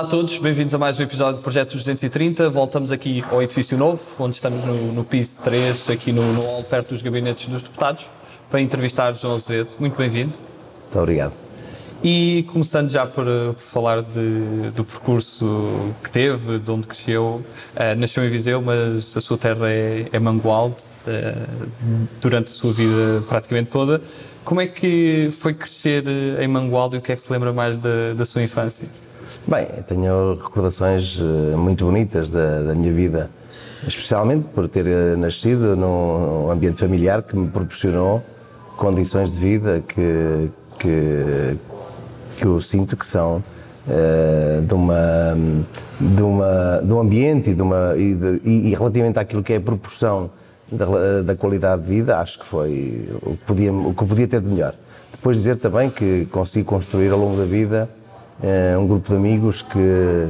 Olá a todos, bem-vindos a mais um episódio do Projeto 230. Voltamos aqui ao edifício novo, onde estamos no, no piso 3, aqui no, no hall, perto dos gabinetes dos deputados, para entrevistar João Azevedo. Muito bem-vindo. Muito obrigado. E começando já por, uh, por falar de, do percurso que teve, de onde cresceu, uh, nasceu em Viseu, mas a sua terra é, é Mangualde, uh, durante a sua vida praticamente toda. Como é que foi crescer em Mangualde e o que é que se lembra mais da, da sua infância? Bem, tenho recordações muito bonitas da, da minha vida, especialmente por ter nascido num ambiente familiar que me proporcionou condições de vida que, que, que eu sinto que são uh, de, uma, de, uma, de um ambiente e, de uma, e, de, e, relativamente àquilo que é a proporção da, da, qualidade de vida, acho que foi o que, podia, o que podia ter de melhor. Depois dizer também que consigo construir ao longo da vida uh, um grupo de amigos que,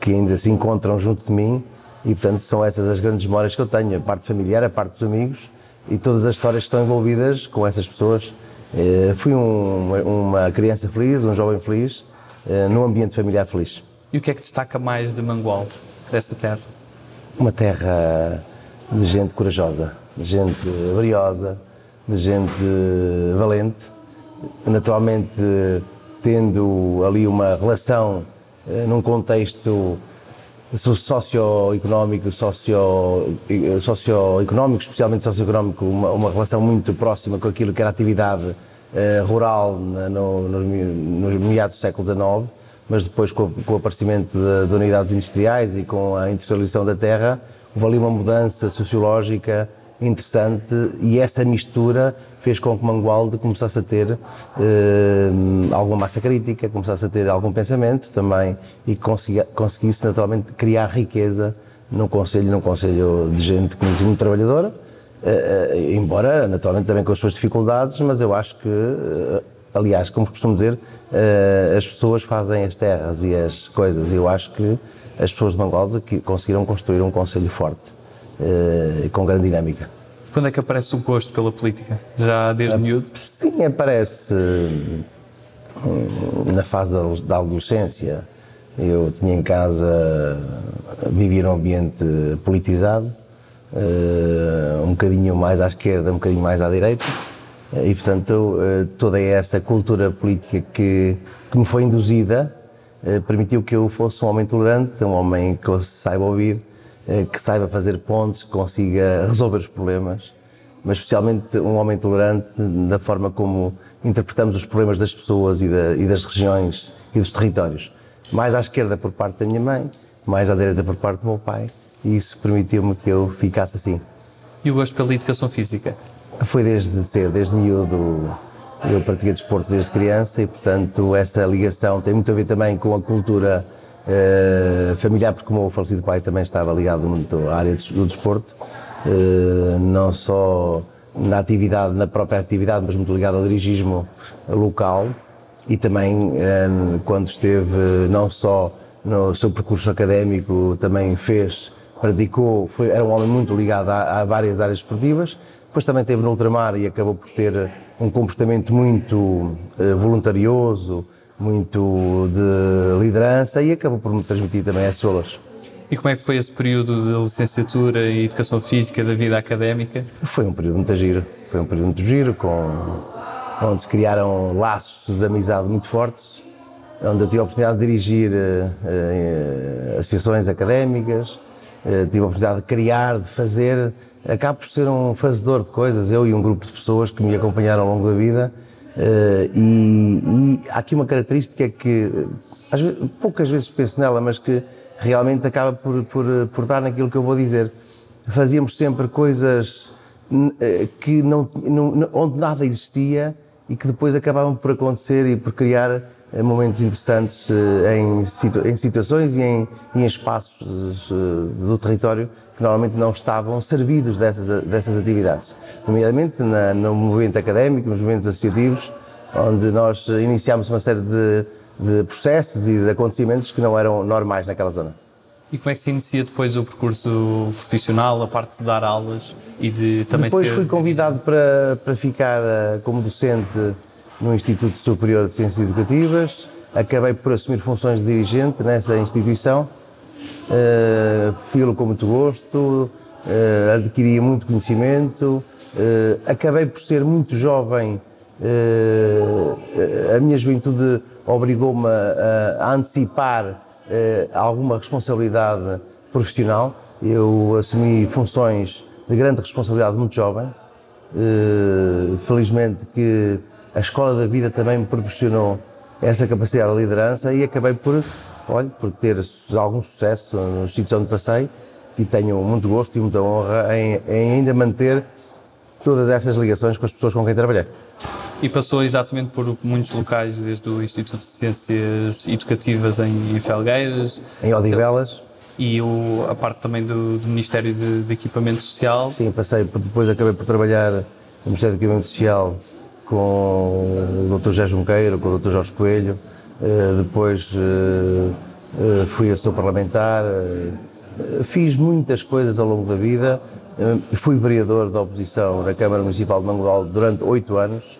que ainda se encontram junto de mim e, portanto, são essas as grandes memórias que eu tenho, a parte familiar, a parte dos amigos e todas as histórias que estão envolvidas com essas pessoas eh, fui um, uma criança feliz, um jovem feliz, eh, num ambiente familiar feliz. E o que é que destaca mais de Mangualde, dessa terra? Uma terra de gente corajosa, de gente briosa, de gente valente, naturalmente tendo ali uma relação eh, num contexto socioeconómico, socio, socioeconómico, especialmente socioeconómico, uma, uma relação muito próxima com aquilo que era a atividade eh, rural no, no, nos meados do século XIX, mas depois com, com o aparecimento de, de, unidades industriais e com a industrialização da terra, houve ali uma mudança sociológica interessante e essa mistura fez com que Mangualde começasse a ter eh, alguma massa crítica, começasse a ter algum pensamento também e conseguisse naturalmente criar riqueza num conselho, num conselho de gente muito, muito trabalhadora, eh, eh, embora naturalmente também com as suas dificuldades, mas eu acho que aliás, como costumo dizer, as pessoas fazem as terras e as coisas. Eu acho que as pessoas de Mangualde conseguiram construir um conselho forte uh, com grande dinâmica. Quando é que aparece o gosto pela política? Já desde uh, miúdo? Sim, aparece na fase da, adolescência. Eu tinha em casa, vivia num ambiente politizado, um bocadinho mais à esquerda, um bocadinho mais à direita, e portanto toda essa cultura política que, que me foi induzida permitiu que eu fosse um homem tolerante, um homem que saiba ouvir, eh, que saiba fazer pontes, que consiga resolver os problemas, mas especialmente um homem tolerante da forma como interpretamos os problemas das pessoas e, da, e das regiões e dos territórios. Mais à esquerda por parte da minha mãe, mais à direita por parte do meu pai, e isso permitiu-me que eu ficasse assim. E o gosto pela educação física? Foi desde cedo, desde miúdo. Eu pratiquei desporto desde criança e, portanto, essa ligação tem muito a ver também com a cultura Uh, familiar, porque o meu falecido pai também estava ligado muito à área do desporto, uh, não só na atividade, na própria atividade, mas muito ligado ao dirigismo local. E também uh, quando esteve não só no seu percurso académico, também fez, praticou, foi, era um homem muito ligado a, a várias áreas esportivas, depois também esteve no ultramar e acabou por ter um comportamento muito voluntarioso, muito de liderança e acabou por me transmitir também essas valores. E como é que foi esse período de licenciatura em Educação Física da vida académica? Foi um período muito giro, foi um período muito giro, com, onde se criaram laços de amizade muito fortes, onde eu tive a oportunidade de dirigir uh, associações académicas, uh, tive a oportunidade de criar, de fazer, acabo por ser um fazedor de coisas, eu e um grupo de pessoas que me acompanharam ao longo da vida, Uh, e, e, há aqui uma característica que vezes, poucas vezes penso nela, mas que realmente acaba por, por, por dar naquilo que eu vou dizer. Fazíamos sempre coisas eh, que não, não, onde nada existia e que depois acabavam por acontecer e por criar eh, momentos interessantes em, situ, em situações e em, em espaços do território que normalmente não estavam servidos dessas, dessas atividades, nomeadamente na, no movimento académico, nos movimentos associativos, onde nós iniciámos uma série de, de processos e de acontecimentos que não eram normais naquela zona. E como é que se inicia depois o percurso profissional, a parte de dar aulas e de também depois ser... fui convidado para, para ficar eh, como docente no Instituto Superior de Ciências Educativas, acabei por assumir funções de dirigente nessa instituição. Uh, Filo com muito gosto, uh, adquiri muito conhecimento, uh, acabei por ser muito jovem. a minha juventude obrigou-me a, a, antecipar alguma responsabilidade profissional. Eu assumi funções de grande responsabilidade muito jovem. felizmente que a escola da vida também me proporcionou essa capacidade de liderança e acabei por, olha, por ter algum sucesso nos sítios onde passei e tenho muito gosto e muita honra em, em ainda manter todas essas ligações com as pessoas com quem trabalhei. E passou exatamente por muitos locais, desde o Instituto de Ciências Educativas em Felgueiras, em Odivelas. E o, a parte também do, do Ministério de, de, Equipamento Social. Sim, passei, depois acabei por trabalhar no Ministério de Equipamento Social com o Dr. José Junqueiro, com o Dr. Jorge Coelho, eh, depois eh, eh, fui assessor parlamentar, fiz muitas coisas ao longo da vida, fui vereador da oposição na Câmara Municipal de Mangual durante oito anos,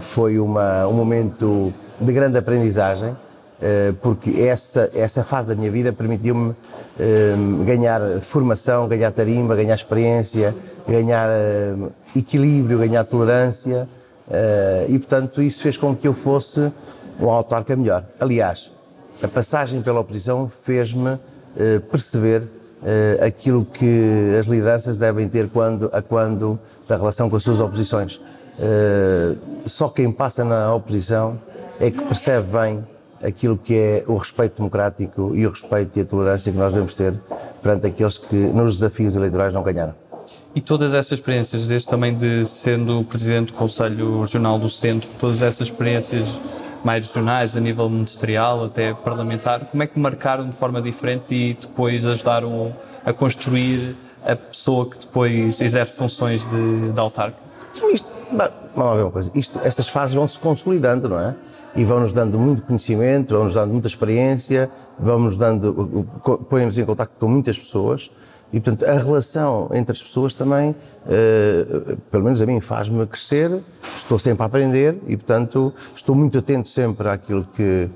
foi uma, um momento de grande aprendizagem, porque essa, essa fase da minha vida permitiu-me ganhar formação, ganhar tarimba, ganhar experiência, ganhar equilíbrio, ganhar tolerância uh, e, portanto, isso fez com que eu fosse um autarca melhor. Aliás, a passagem pela oposição fez-me uh, perceber uh, aquilo que as lideranças devem ter quando, a quando da relação com as suas oposições. só quem passa na oposição é que percebe bem aquilo que é o respeito democrático e o respeito e a tolerância que nós devemos ter perante aqueles que nos desafios eleitorais não ganharam. E todas essas experiências, desde também de sendo presidente do Conselho Regional do Centro, todas essas experiências mais regionais, a nível ministerial, até parlamentar, como é que marcaram de forma diferente e depois ajudaram a construir a pessoa que depois exerce funções de, de autarca? Isto, vamos ver uma coisa, isto, estas fases vão se consolidando, não é? E vão-nos dando muito conhecimento, vão-nos dando muita experiência, vão-nos dando, põem-nos em contato com muitas pessoas. E, portanto, a relação entre as pessoas também, uh, pelo menos a mim, faz-me crescer, estou sempre a aprender e, portanto, estou muito atento sempre àquilo que,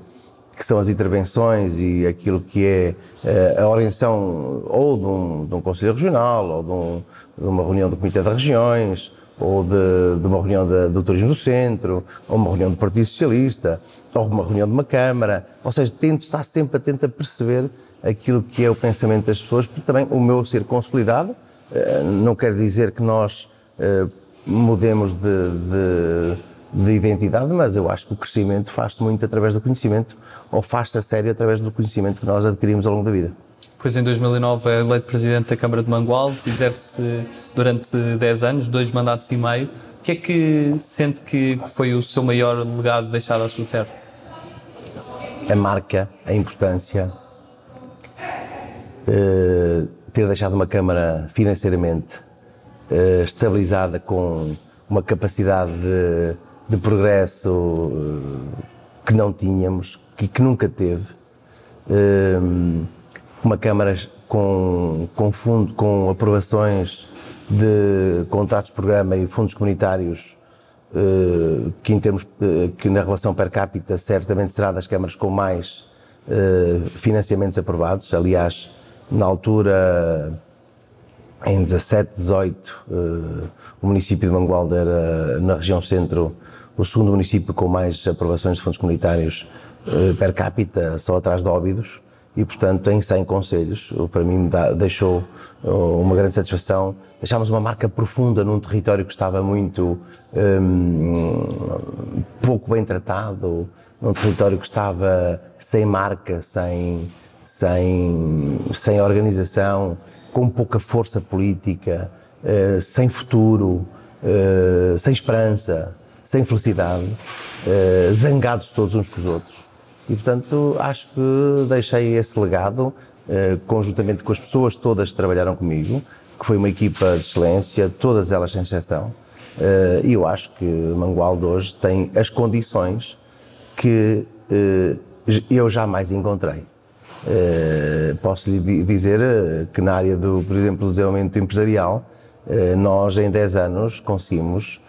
que são as intervenções e aquilo que é uh, a orientação ou de um, de um Conselho Regional, ou de, um, de, uma reunião do Comitê das Regiões, ou de, de uma reunião de, do Turismo do Centro, ou uma reunião do Partido Socialista, ou uma reunião de uma Câmara. Ou seja, tento estar sempre atento a perceber aquilo que é o pensamento das pessoas, porque também o meu ser consolidado eh, não quer dizer que nós eh, mudemos de, de, de, identidade, mas eu acho que o crescimento faz-se muito através do conhecimento, ou faz-se a sério através do conhecimento que nós adquirimos ao longo da vida. Pois em 2009 é eleito Presidente da Câmara de Mangualde, exerce durante 10 anos, dois mandatos e meio. O que é que sente que foi o seu maior legado deixado à sua terra? A marca, a importância, eh, ter deixado uma Câmara financeiramente uh, estabilizada com uma capacidade de, de progresso uh, que não tínhamos, que, que nunca teve, uma Câmara com, com, fundo, com aprovações de contratos de programa e fundos comunitários que em termos que na relação per capita certamente será das câmaras com mais financiamentos aprovados. Aliás, na altura, em 17, 18, uh, o município de Mangualde era, na região centro, o segundo município com mais aprovações de fundos comunitários per capita, só atrás de Óbidos, e, portanto, em 100 conselhos, para mim deixou uh, uma grande satisfação. Deixámos uma marca profunda num território que estava muito um, pouco bem tratado, num território que estava sem marca, sem sem, sem organização, com pouca força política, uh, sem futuro, uh, sem esperança, sem felicidade, uh, zangados todos uns com os outros. E, portanto, acho que deixei esse legado, conjuntamente com as pessoas todas que trabalharam comigo, que foi uma equipa de excelência, todas elas sem exceção, e eu acho que Mangualde hoje tem as condições que eu jamais encontrei. Posso lhe dizer eh, que na área do, por exemplo, do desenvolvimento empresarial, nós em 10 anos conseguimos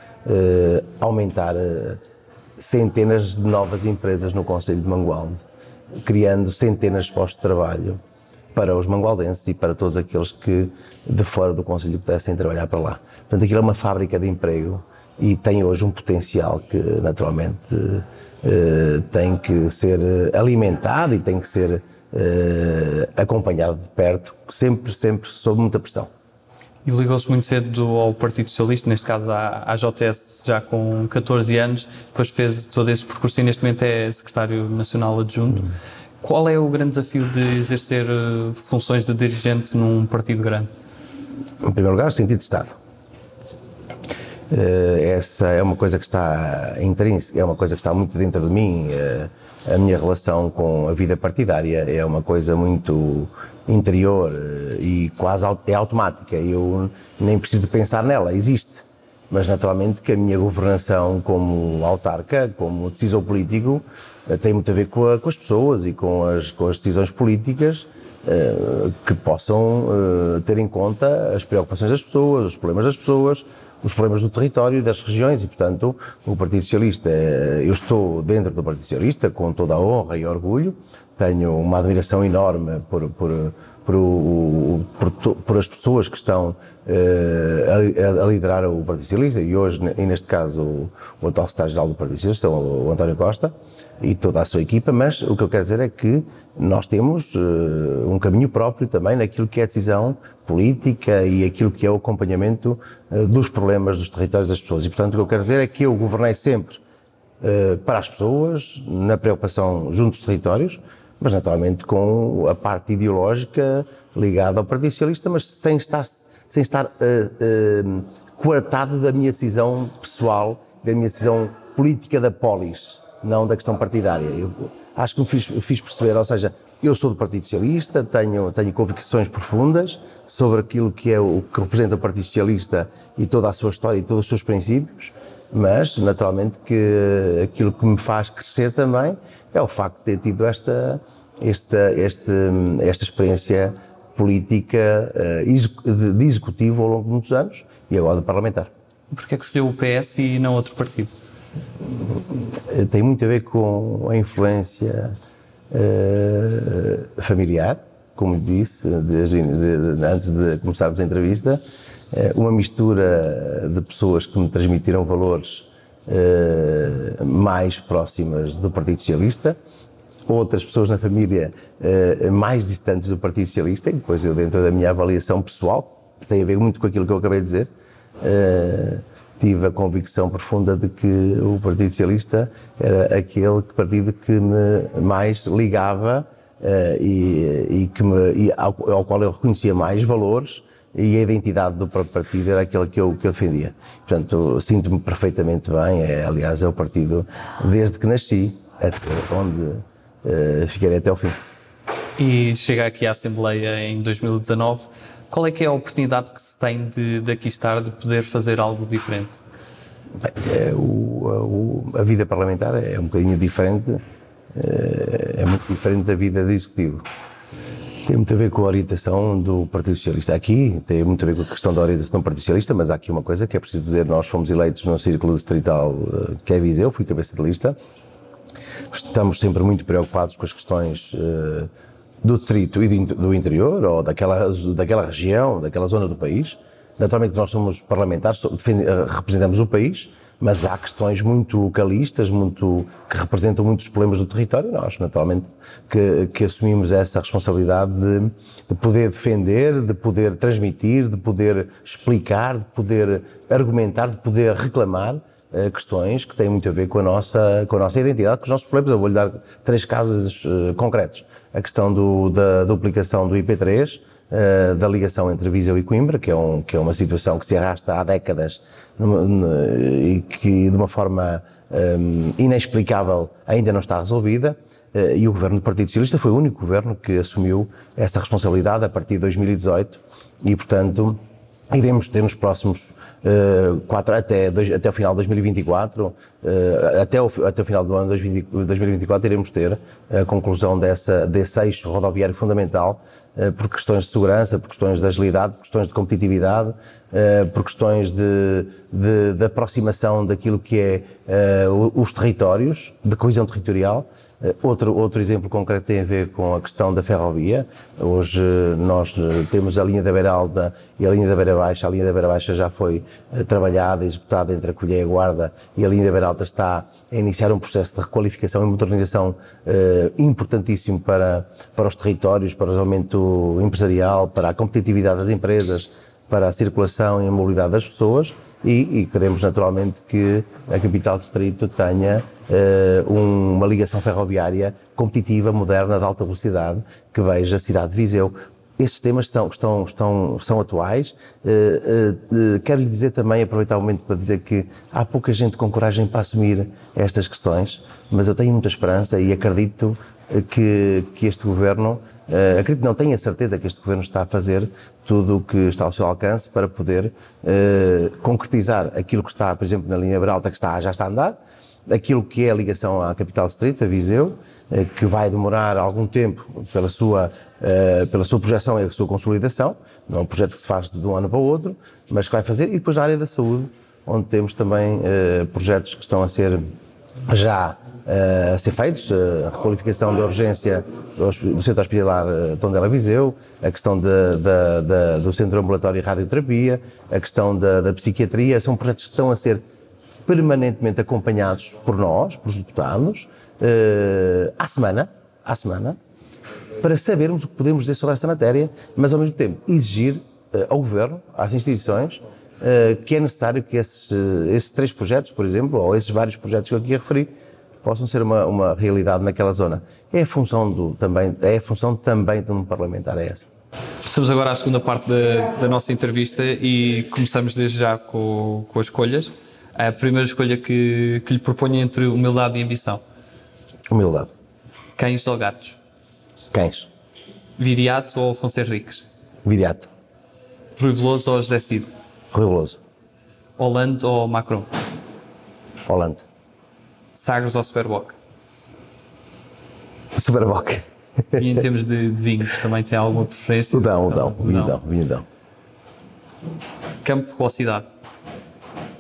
aumentar centenas de novas empresas no Conselho de Mangualde, criando centenas de postos de trabalho para os mangualdenses e para todos aqueles que de fora do Conselho pudessem trabalhar para lá. Portanto, aquilo é uma fábrica de emprego e tem hoje um potencial que naturalmente eh, tem que ser alimentado e tem que ser eh, acompanhado de perto, sempre, sempre sob muita pressão. E ligou-se muito cedo ao Partido Socialista, neste caso à, à já com 14 anos, depois fez todo esse percurso e neste momento é secretário nacional adjunto. Qual é o grande desafio de exercer uh, funções de dirigente num partido grande? Em primeiro lugar, sentido de Estado. Uh, essa é uma coisa que está intrínseca, é uma coisa que está muito dentro de mim. Uh, a minha relação com a vida partidária é uma coisa muito interior eh, e quase é automática. Eu nem preciso pensar nela, existe. Mas naturalmente que a minha governação como autarca, como decisor político, eh, tem muito a ver com, a, com as pessoas e com as, com as decisões políticas uh, que possam ter em conta as preocupações das pessoas, os problemas das pessoas, os problemas do território e das regiões e, portanto, o Partido Socialista, eu estou dentro do Partido Socialista com toda a honra e orgulho, tenho uma admiração enorme por, por, por, por, por as pessoas que estão uh, a, a, liderar o Partido Socialista e hoje, e neste caso, o, o atual secretário-geral do Partido Socialista, o, o, António Costa, e toda a sua equipa, mas o que eu quero dizer é que nós temos uh, um caminho próprio também naquilo que é a decisão política e aquilo que é o acompanhamento uh, dos problemas dos territórios das pessoas. E, portanto, o que eu quero dizer é que eu governei sempre para as pessoas, na preocupação junto dos territórios, mas naturalmente com a parte ideológica ligada ao Partido Socialista, mas sem estar, sem estar uh, uh, coartado da minha decisão pessoal, da minha decisão política da polis, não da questão partidária. Eu acho que me fiz, fiz perceber, ou seja, eu sou do Partido Socialista, tenho, tenho convicções profundas sobre aquilo que é o que representa o Partido Socialista e toda a sua história e todos os seus princípios, mas naturalmente que aquilo que me faz crescer também é o facto de ter tido esta, esta, esta, esta experiência política uh, de executivo ao longo de muitos anos e agora de parlamentar. Porquê é que escolheu o PS e não outro partido? Eh, tem muito a ver com a influência uh, familiar, como disse desde, de, de, antes de começarmos a entrevista, uma mistura de pessoas que me transmitiram valores uh, mais próximas do Partido Socialista, outras pessoas na família uh, mais distantes do Partido Socialista, e depois eu, dentro da minha avaliação pessoal, tem a ver muito com aquilo que eu acabei de dizer, uh, tive a convicção profunda de que o Partido Socialista era aquele partido que me mais ligava e, e, que me, e ao, ao qual eu reconhecia mais valores e a identidade do próprio partido era aquela que eu, que eu defendia. Portanto, sinto-me perfeitamente bem, é, aliás, é o partido desde que nasci, onde uh, ficarei até ao fim. E chega aqui à Assembleia em 2019, qual é que é a oportunidade que se tem de, de aqui estar, de poder fazer algo diferente? Bem, é, o, a, a, vida parlamentar é um bocadinho diferente, é, é muito diferente da vida de executivo. Tem muito a ver com a orientação do Partido Socialista. Aqui tem muito a ver com a questão da orientação do Partido Socialista, mas há aqui uma coisa que é preciso dizer: nós fomos eleitos no círculo distrital eh, que é Viseu, fui cabeça de lista. Estamos sempre muito preocupados com as questões uh, do distrito e do interior, ou daquela, daquela região, daquela zona do país. Naturalmente, nós somos parlamentares, eh, representamos o país, mas há questões muito localistas, muito, que representam muitos problemas do território. Nós, naturalmente, que, que assumimos essa responsabilidade de, de, poder defender, de poder transmitir, de poder explicar, de poder argumentar, de poder reclamar uh, questões que têm muito a ver com a nossa, com a nossa identidade, com os nossos problemas. Eu vou-lhe dar três casos uh, concretos. A questão do, da duplicação do IP3, uh, da ligação entre Viseu e Coimbra, que é, um, que é uma situação que se arrasta há décadas numa, e que de uma forma um, inexplicável ainda não está resolvida. Uh, e o governo do Partido Socialista foi o único governo que assumiu essa responsabilidade a partir de 2018 e, portanto, iremos ter nos próximos uh, quatro, até, dois, até o final de 2024, uh, até, o, até o final do ano de 2024, iremos ter a conclusão dessa, desse eixo rodoviário fundamental por questões de segurança, por questões de agilidade, por questões de competitividade, uh, por questões de, de, de, aproximação daquilo que é uh, os territórios, de coesão territorial. Outro, outro exemplo concreto tem a ver com a questão da ferrovia. Hoje nós temos a linha da Beira Alta e a linha da Beira Baixa. A linha da Beira Baixa já foi trabalhada, executada entre a Colher e a Guarda e a linha da Beira Alta está a iniciar um processo de requalificação e modernização importantíssimo para, para os territórios, para o empresarial, para a competitividade das empresas, para a circulação e a mobilidade das pessoas e, e queremos naturalmente que a capital distrito tenha uh, um, uma ligação ferroviária competitiva, moderna, de alta velocidade, que veja a cidade de Viseu. Esses temas são, estão, estão, são atuais. Uh, uh, quero lhe dizer também, aproveitar o momento para dizer que há pouca gente com coragem para assumir estas questões, mas eu tenho muita esperança e acredito que, que este governo Uh, acredito, não tenho a certeza que este governo está a fazer tudo o que está ao seu alcance para poder uh, concretizar aquilo que está, por exemplo, na linha Beralta, que está, já está a andar, aquilo que é a ligação à capital distrito, a Viseu, uh, que vai demorar algum tempo pela sua, pela sua projeção e a sua consolidação, não é um projeto que se faz de um ano para o outro, mas que vai fazer, e depois na área da saúde, onde temos também projetos que estão a ser já a ser feitos, a requalificação da urgência do, Centro Hospitalar Tondela Viseu, a questão de, de, de, do Centro Ambulatório e Radioterapia, a questão da, psiquiatria, são projetos que estão a ser permanentemente acompanhados por nós, pelos deputados, à semana, à semana, para sabermos o que podemos dizer sobre essa matéria, mas ao mesmo tempo exigir ao Governo, às instituições, que é necessário que esses, esses três projetos, por exemplo, ou esses vários projetos que eu aqui referi, possam ser uma, uma realidade naquela zona. É a função do também é a função também de um parlamentar é essa. Passamos agora à segunda parte da, da nossa entrevista e começamos desde já com, com as escolhas. A primeira escolha que, que lhe proponho é entre humildade e ambição. Humildade. Cães ou gatos? Cães. Viriato ou Afonso Henriques? Viriato. Rui Veloso ou José Cid? Rui Veloso. Hollande ou Macron? Hollande. Sagres ou Superboc? Superboc. E em termos de, de vinhos, também tem alguma preferência? O Dão, o Dão, vinho vinho Campo ou cidade?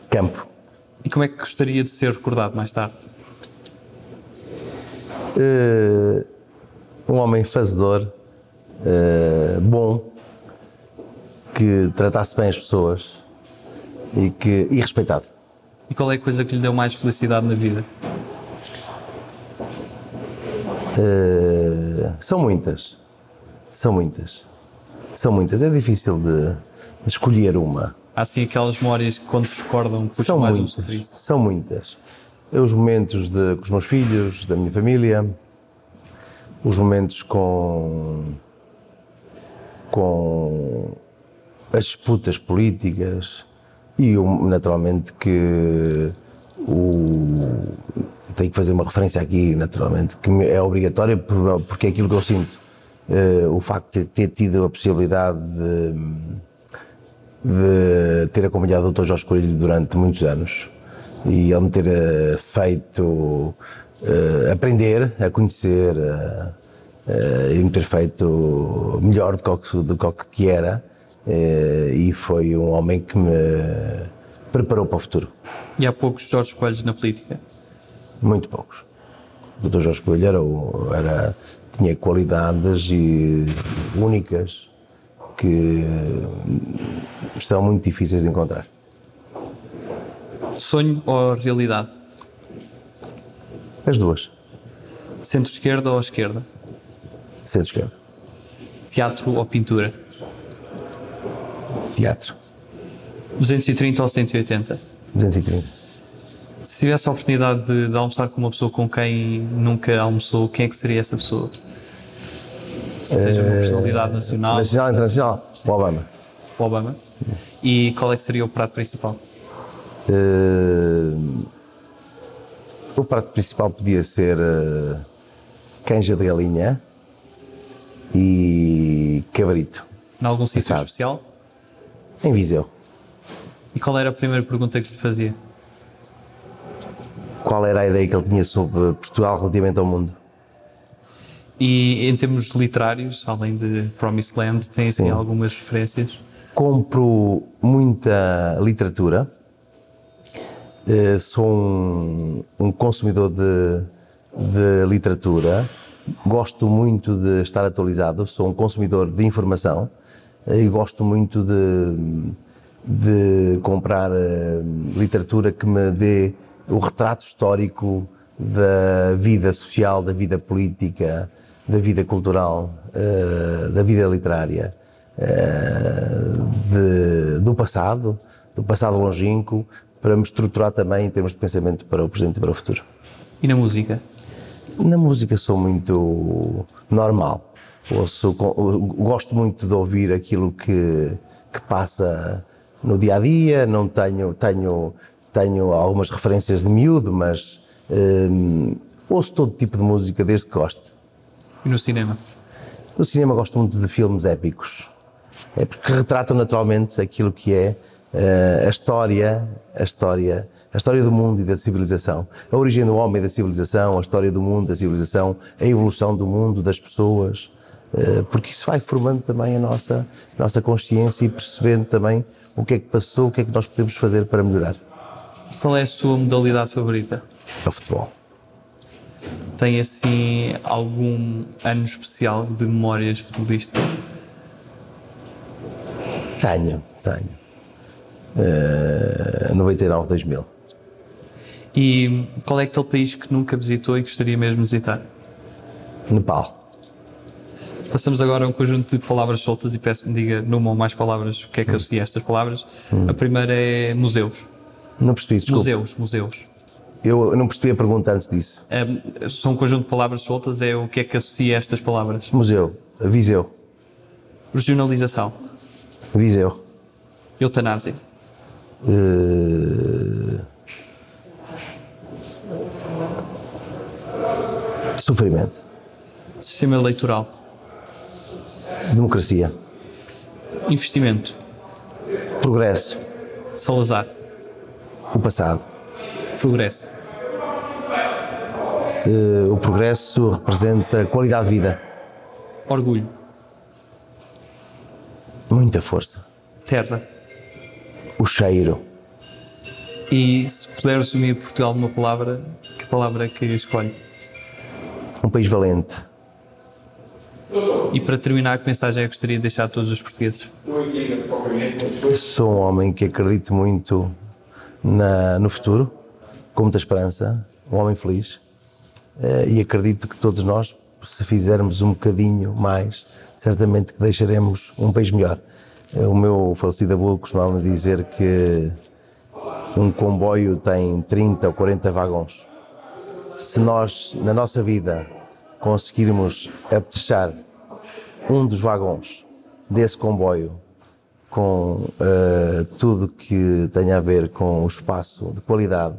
Campo. E como é que gostaria de ser recordado mais tarde? Uh, um homem fazedor, uh, bom, que tratasse bem as pessoas e, que, e respeitado. E qual é a coisa que lhe deu mais felicidade na vida? Uh, são muitas. São muitas. São muitas. É difícil de, de escolher uma. Há sim aquelas memórias que quando se recordam puxam são mais muitas, um. São muitas. É os momentos de, com os meus filhos, da minha família, os momentos com, com as disputas políticas e naturalmente que o, tenho que fazer uma referência aqui, naturalmente, que é obrigatória porque é aquilo que eu sinto. Uh, o facto de ter tido a possibilidade de, de ter acompanhado o Dr. Jorge Coelho durante muitos anos e ele me ter uh, feito uh, aprender a conhecer e me ter feito melhor do que, do que era e foi um homem que me preparou para o futuro. E há poucos Jorge Coelhos na política? Muito poucos. O Dr. Jorge Coelho era, era, tinha qualidades e únicas que são muito difíceis de encontrar. Sonho ou realidade? As duas. Centro-esquerda ou esquerda? Centro-esquerda. Teatro ou pintura? Teatro. 230 ou 180? 230 se tivesse a oportunidade de, de, almoçar com uma pessoa com quem nunca almoçou, quem é que seria essa pessoa? Seja uma personalidade nacional. Nacional, internacional. O Obama. O Obama. E qual é que seria o prato principal? Uh, o prato principal podia ser uh, canja de galinha e cabrito. Em algum sítio especial? Em Viseu. E qual era a primeira pergunta que lhe fazia? Qual era a ideia que ele tinha sobre Portugal relativamente ao mundo. E em termos literários, além de Promised Land, tem assim algumas referências? Compro muita literatura, eh, sou um, um consumidor de, de literatura, gosto muito de estar atualizado, sou um consumidor de informação eh, e gosto muito de, de comprar eh, literatura que me dê o retrato histórico da vida social, da vida política, da vida cultural, da vida literária. Eh, de, do passado, do passado longínquo, para me estruturar também em termos de pensamento para o presente e para o futuro. E na música? Na música sou muito normal. Ouço, gosto muito de ouvir aquilo que, que passa no dia a dia. Não tenho, tenho, tenho algumas referências de miúdo, mas um, ouço todo tipo de música desde que goste. E no cinema? No cinema gosto muito de filmes épicos é porque retratam naturalmente aquilo que é uh, a história, a história, a história do mundo e da civilização, a origem do homem e da civilização, a história do mundo, da civilização, a evolução do mundo, das pessoas, uh, porque isso vai formando também a nossa, a nossa consciência e percebendo também o que é que passou, o que é que nós podemos fazer para melhorar. Qual é a sua modalidade favorita? É o futebol. Tem assim algum ano especial de memórias futebolísticas? Tenho, tenho. Uh, 99, 2000. E qual é aquele país que nunca visitou e gostaria mesmo de visitar? Nepal. Passamos agora a um conjunto de palavras soltas e peço que me diga numa ou mais palavras o que é que hum. associa a estas palavras. Hum. A primeira é museus. Não percebi, desculpa. Museus, museus. Eu não percebi a pergunta antes disso. É, são um conjunto de palavras soltas, é o que é que associa estas palavras? Museu, Viseu. Regionalização. Viseu. Eutanásia. Uh... Sofrimento. Sistema eleitoral. Democracia. Investimento. Progresso. Salazar. O passado. Progresso. Uh, o progresso representa qualidade de vida. Orgulho. Muita força. Terra. O cheiro. E se puder resumir Portugal numa palavra, que palavra é que escolhe? Um país valente. E para terminar, que mensagem é que gostaria de deixar a todos os portugueses? Sou um homem que acredito muito na, no futuro, com muita esperança, um homem feliz. Eh, e acredito que todos nós, se fizermos um bocadinho mais, certamente que deixaremos um país melhor. O meu falecido avô costumava dizer que um comboio tem 30 ou 40 vagões. Se nós, na nossa vida, conseguirmos apetrechar um dos vagões desse comboio com uh, tudo que tenha a ver com o espaço de qualidade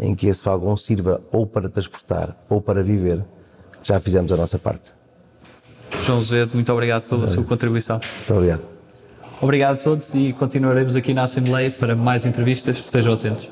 em que esse vagão sirva ou para transportar ou para viver, já fizemos a nossa parte. João Zedo, muito obrigado pela sua contribuição. Muito obrigado. Obrigado a todos e continuaremos aqui na Assembleia para mais entrevistas. Estejam atentos.